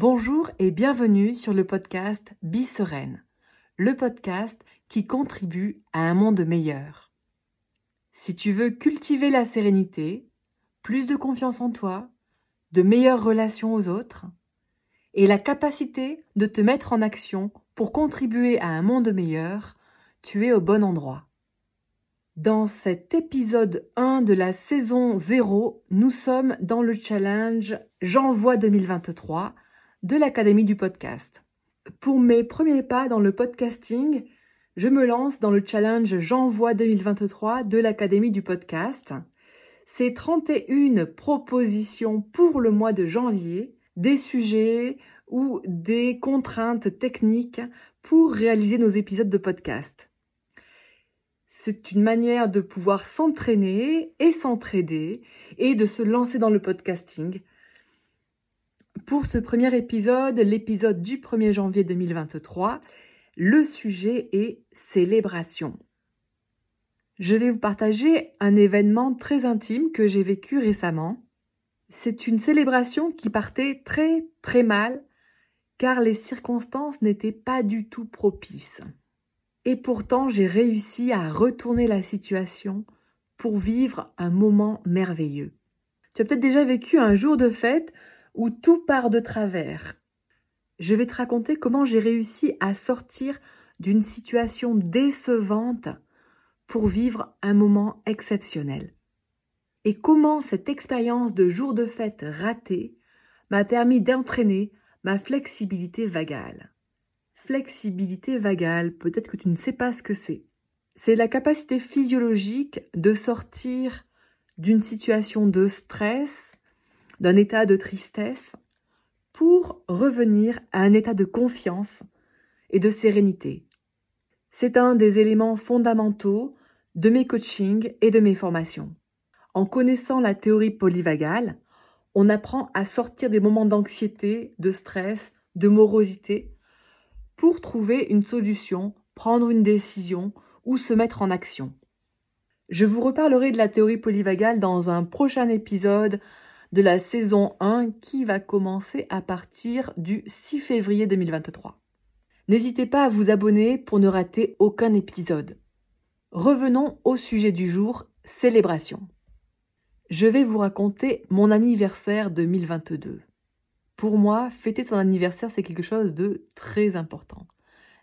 Bonjour et bienvenue sur le podcast Sereine, le podcast qui contribue à un monde meilleur. Si tu veux cultiver la sérénité, plus de confiance en toi, de meilleures relations aux autres, et la capacité de te mettre en action pour contribuer à un monde meilleur, tu es au bon endroit. Dans cet épisode 1 de la saison 0, nous sommes dans le challenge J'envoie 2023 de l'Académie du podcast. Pour mes premiers pas dans le podcasting, je me lance dans le challenge J'envoie 2023 de l'Académie du podcast. C'est 31 propositions pour le mois de janvier, des sujets ou des contraintes techniques pour réaliser nos épisodes de podcast. C'est une manière de pouvoir s'entraîner et s'entraider et de se lancer dans le podcasting. Pour ce premier épisode, l'épisode du 1er janvier 2023, le sujet est célébration. Je vais vous partager un événement très intime que j'ai vécu récemment. C'est une célébration qui partait très très mal car les circonstances n'étaient pas du tout propices. Et pourtant, j'ai réussi à retourner la situation pour vivre un moment merveilleux. Tu as peut-être déjà vécu un jour de fête où tout part de travers. Je vais te raconter comment j'ai réussi à sortir d'une situation décevante pour vivre un moment exceptionnel. Et comment cette expérience de jour de fête raté m'a permis d'entraîner ma flexibilité vagale flexibilité vagale, peut-être que tu ne sais pas ce que c'est. C'est la capacité physiologique de sortir d'une situation de stress, d'un état de tristesse, pour revenir à un état de confiance et de sérénité. C'est un des éléments fondamentaux de mes coachings et de mes formations. En connaissant la théorie polyvagale, on apprend à sortir des moments d'anxiété, de stress, de morosité pour trouver une solution, prendre une décision ou se mettre en action. Je vous reparlerai de la théorie polyvagale dans un prochain épisode de la saison 1 qui va commencer à partir du 6 février 2023. N'hésitez pas à vous abonner pour ne rater aucun épisode. Revenons au sujet du jour, célébration. Je vais vous raconter mon anniversaire 2022. Pour moi, fêter son anniversaire, c'est quelque chose de très important.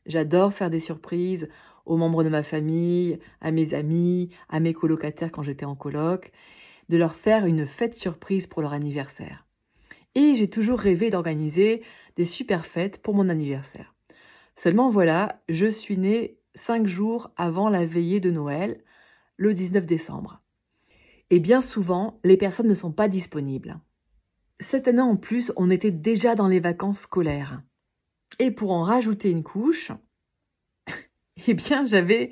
J'adore faire des surprises aux membres de ma famille, à mes amis, à mes colocataires quand j'étais en coloc, de leur faire une fête surprise pour leur anniversaire. Et j'ai toujours rêvé d'organiser des super fêtes pour mon anniversaire. Seulement voilà, je suis née cinq jours avant la veillée de Noël, le 19 décembre. Et bien souvent, les personnes ne sont pas disponibles. Cette année en plus, on était déjà dans les vacances scolaires. Et pour en rajouter une couche, eh bien, j'avais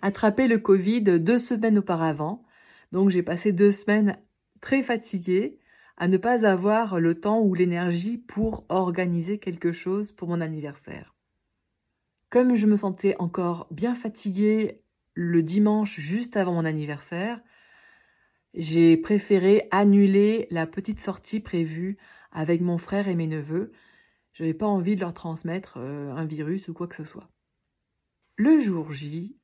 attrapé le Covid deux semaines auparavant. Donc, j'ai passé deux semaines très fatiguée à ne pas avoir le temps ou l'énergie pour organiser quelque chose pour mon anniversaire. Comme je me sentais encore bien fatiguée le dimanche juste avant mon anniversaire, j'ai préféré annuler la petite sortie prévue avec mon frère et mes neveux. Je n'avais pas envie de leur transmettre euh, un virus ou quoi que ce soit. Le jour J,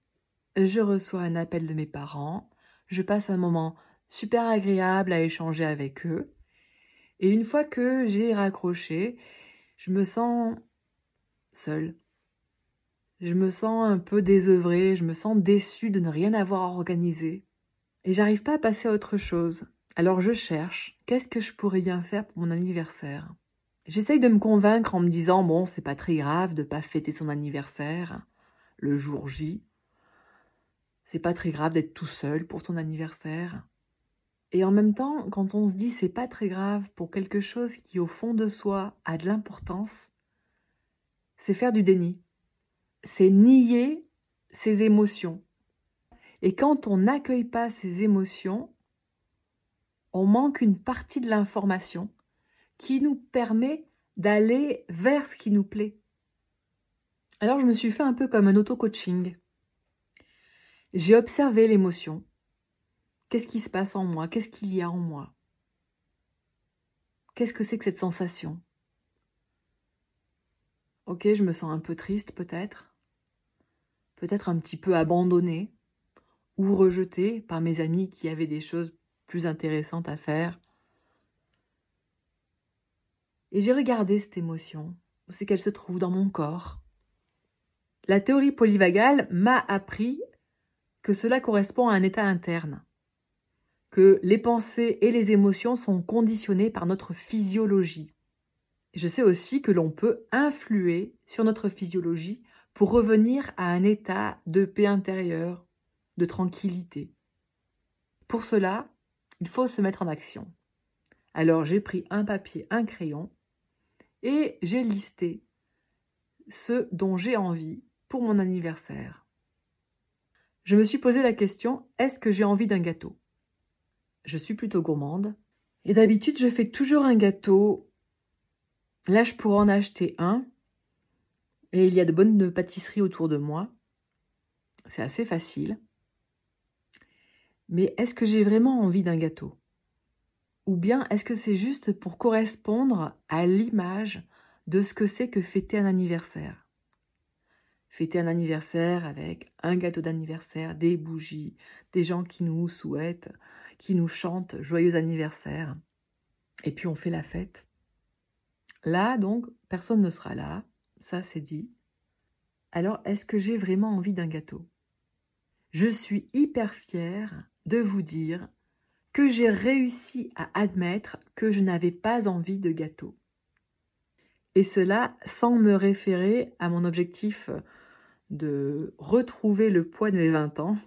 je reçois un appel de mes parents. Je passe un moment super agréable à échanger avec eux. Et une fois que j'ai raccroché, je me sens seule. Je me sens un peu désœuvrée, je me sens déçue de ne rien avoir organisé et j'arrive pas à passer à autre chose. Alors je cherche, qu'est-ce que je pourrais bien faire pour mon anniversaire? J'essaye de me convaincre en me disant, bon, c'est pas très grave de pas fêter son anniversaire le jour J. C'est pas très grave d'être tout seul pour son anniversaire. Et en même temps, quand on se dit c'est pas très grave pour quelque chose qui au fond de soi a de l'importance, c'est faire du déni. C'est nier ses émotions. Et quand on n'accueille pas ces émotions, on manque une partie de l'information qui nous permet d'aller vers ce qui nous plaît. Alors je me suis fait un peu comme un auto-coaching. J'ai observé l'émotion. Qu'est-ce qui se passe en moi? Qu'est-ce qu'il y a en moi? Qu'est-ce que c'est que cette sensation? Ok, je me sens un peu triste peut-être, peut-être un petit peu abandonnée ou rejetée par mes amis qui avaient des choses plus intéressantes à faire. Et j'ai regardé cette émotion, où c'est qu'elle se trouve dans mon corps. La théorie polyvagale m'a appris que cela correspond à un état interne, que les pensées et les émotions sont conditionnées par notre physiologie. Je sais aussi que l'on peut influer sur notre physiologie pour revenir à un état de paix intérieure, de tranquillité. Pour cela, il faut se mettre en action. Alors j'ai pris un papier, un crayon, et j'ai listé ce dont j'ai envie pour mon anniversaire. Je me suis posé la question, est-ce que j'ai envie d'un gâteau? Je suis plutôt gourmande, et d'habitude je fais toujours un gâteau Là, je pourrais en acheter un. Et il y a de bonnes pâtisseries autour de moi. C'est assez facile. Mais est-ce que j'ai vraiment envie d'un gâteau? Ou bien est-ce que c'est juste pour correspondre à l'image de ce que c'est que fêter un anniversaire? Fêter un anniversaire avec un gâteau d'anniversaire, des bougies, des gens qui nous souhaitent, qui nous chantent joyeux anniversaire. Et puis on fait la fête. Là, donc, personne ne sera là, ça c'est dit. Alors, est-ce que j'ai vraiment envie d'un gâteau? Je suis hyper fière de vous dire que j'ai réussi à admettre que je n'avais pas envie de gâteau. Et cela sans me référer à mon objectif de retrouver le poids de mes 20 ans,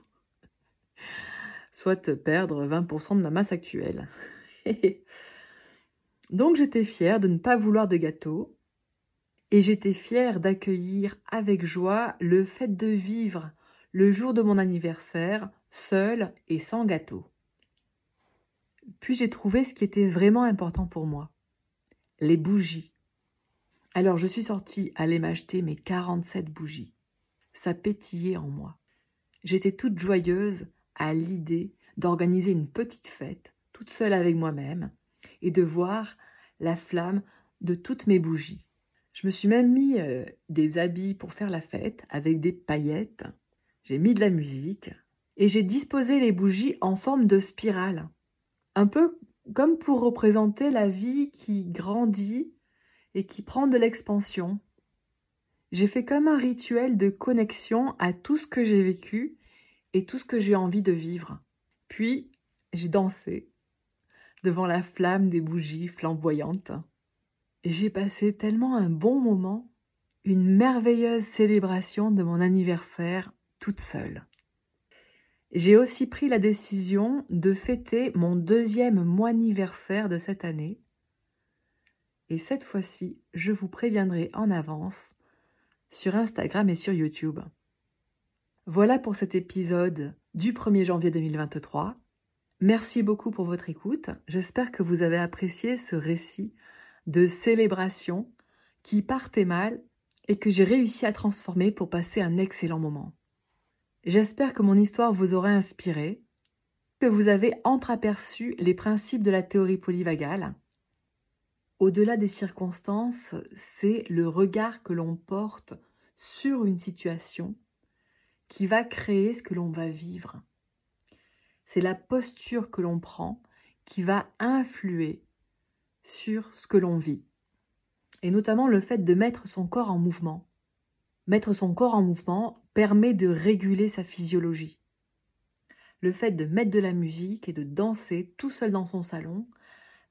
soit perdre 20% de ma masse actuelle. Donc j'étais fière de ne pas vouloir de gâteau et j'étais fière d'accueillir avec joie le fait de vivre le jour de mon anniversaire seul et sans gâteau. Puis j'ai trouvé ce qui était vraiment important pour moi, les bougies. Alors je suis sortie aller m'acheter mes 47 bougies. Ça en moi. J'étais toute joyeuse à l'idée d'organiser une petite fête, toute seule avec moi-même, et de voir la flamme de toutes mes bougies. Je me suis même mis euh, des habits pour faire la fête avec des paillettes. J'ai mis de la musique et j'ai disposé les bougies en forme de spirale. Un peu comme pour représenter la vie qui grandit et qui prend de l'expansion. J'ai fait comme un rituel de connexion à tout ce que j'ai vécu et tout ce que j'ai envie de vivre. Puis, j'ai dansé devant la flamme des bougies flamboyantes. J'ai passé tellement un bon moment, une merveilleuse célébration de mon anniversaire toute seule. J'ai aussi pris la décision de fêter mon deuxième mois anniversaire de cette année. Et cette fois-ci, je vous préviendrai en avance sur Instagram et sur YouTube. Voilà pour cet épisode du 1er janvier 2023. Merci beaucoup pour votre écoute. J'espère que vous avez apprécié ce récit de célébration qui partait mal et que j'ai réussi à transformer pour passer un excellent moment. J'espère que mon histoire vous aura inspiré, que vous avez entreaperçu les principes de la théorie polyvagale. Au-delà des circonstances, c'est le regard que l'on porte sur une situation qui va créer ce que l'on va vivre c'est la posture que l'on prend qui va influer sur ce que l'on vit. Et notamment le fait de mettre son corps en mouvement. Mettre son corps en mouvement permet de réguler sa physiologie. Le fait de mettre de la musique et de danser tout seul dans son salon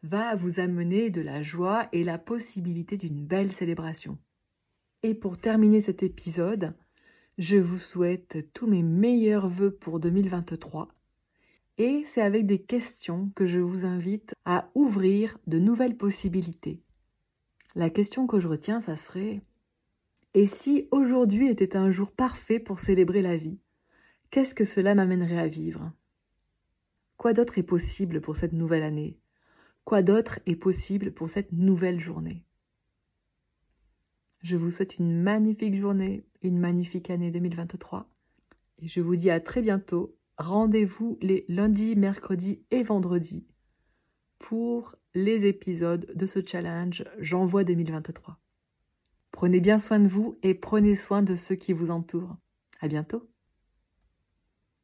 va vous amener de la joie et la possibilité d'une belle célébration. Et pour terminer cet épisode, je vous souhaite tous mes meilleurs voeux pour 2023 et c'est avec des questions que je vous invite à ouvrir de nouvelles possibilités. La question que je retiens, ça serait Et si aujourd'hui était un jour parfait pour célébrer la vie, qu'est-ce que cela m'amènerait à vivre? Quoi d'autre est possible pour cette nouvelle année? Quoi d'autre est possible pour cette nouvelle journée? Je vous souhaite une magnifique journée, une magnifique année 2023 et je vous dis à très bientôt rendez-vous les lundis, mercredis et vendredis pour les épisodes de ce challenge J'envoie 2023. Prenez bien soin de vous et prenez soin de ceux qui vous entourent. À bientôt.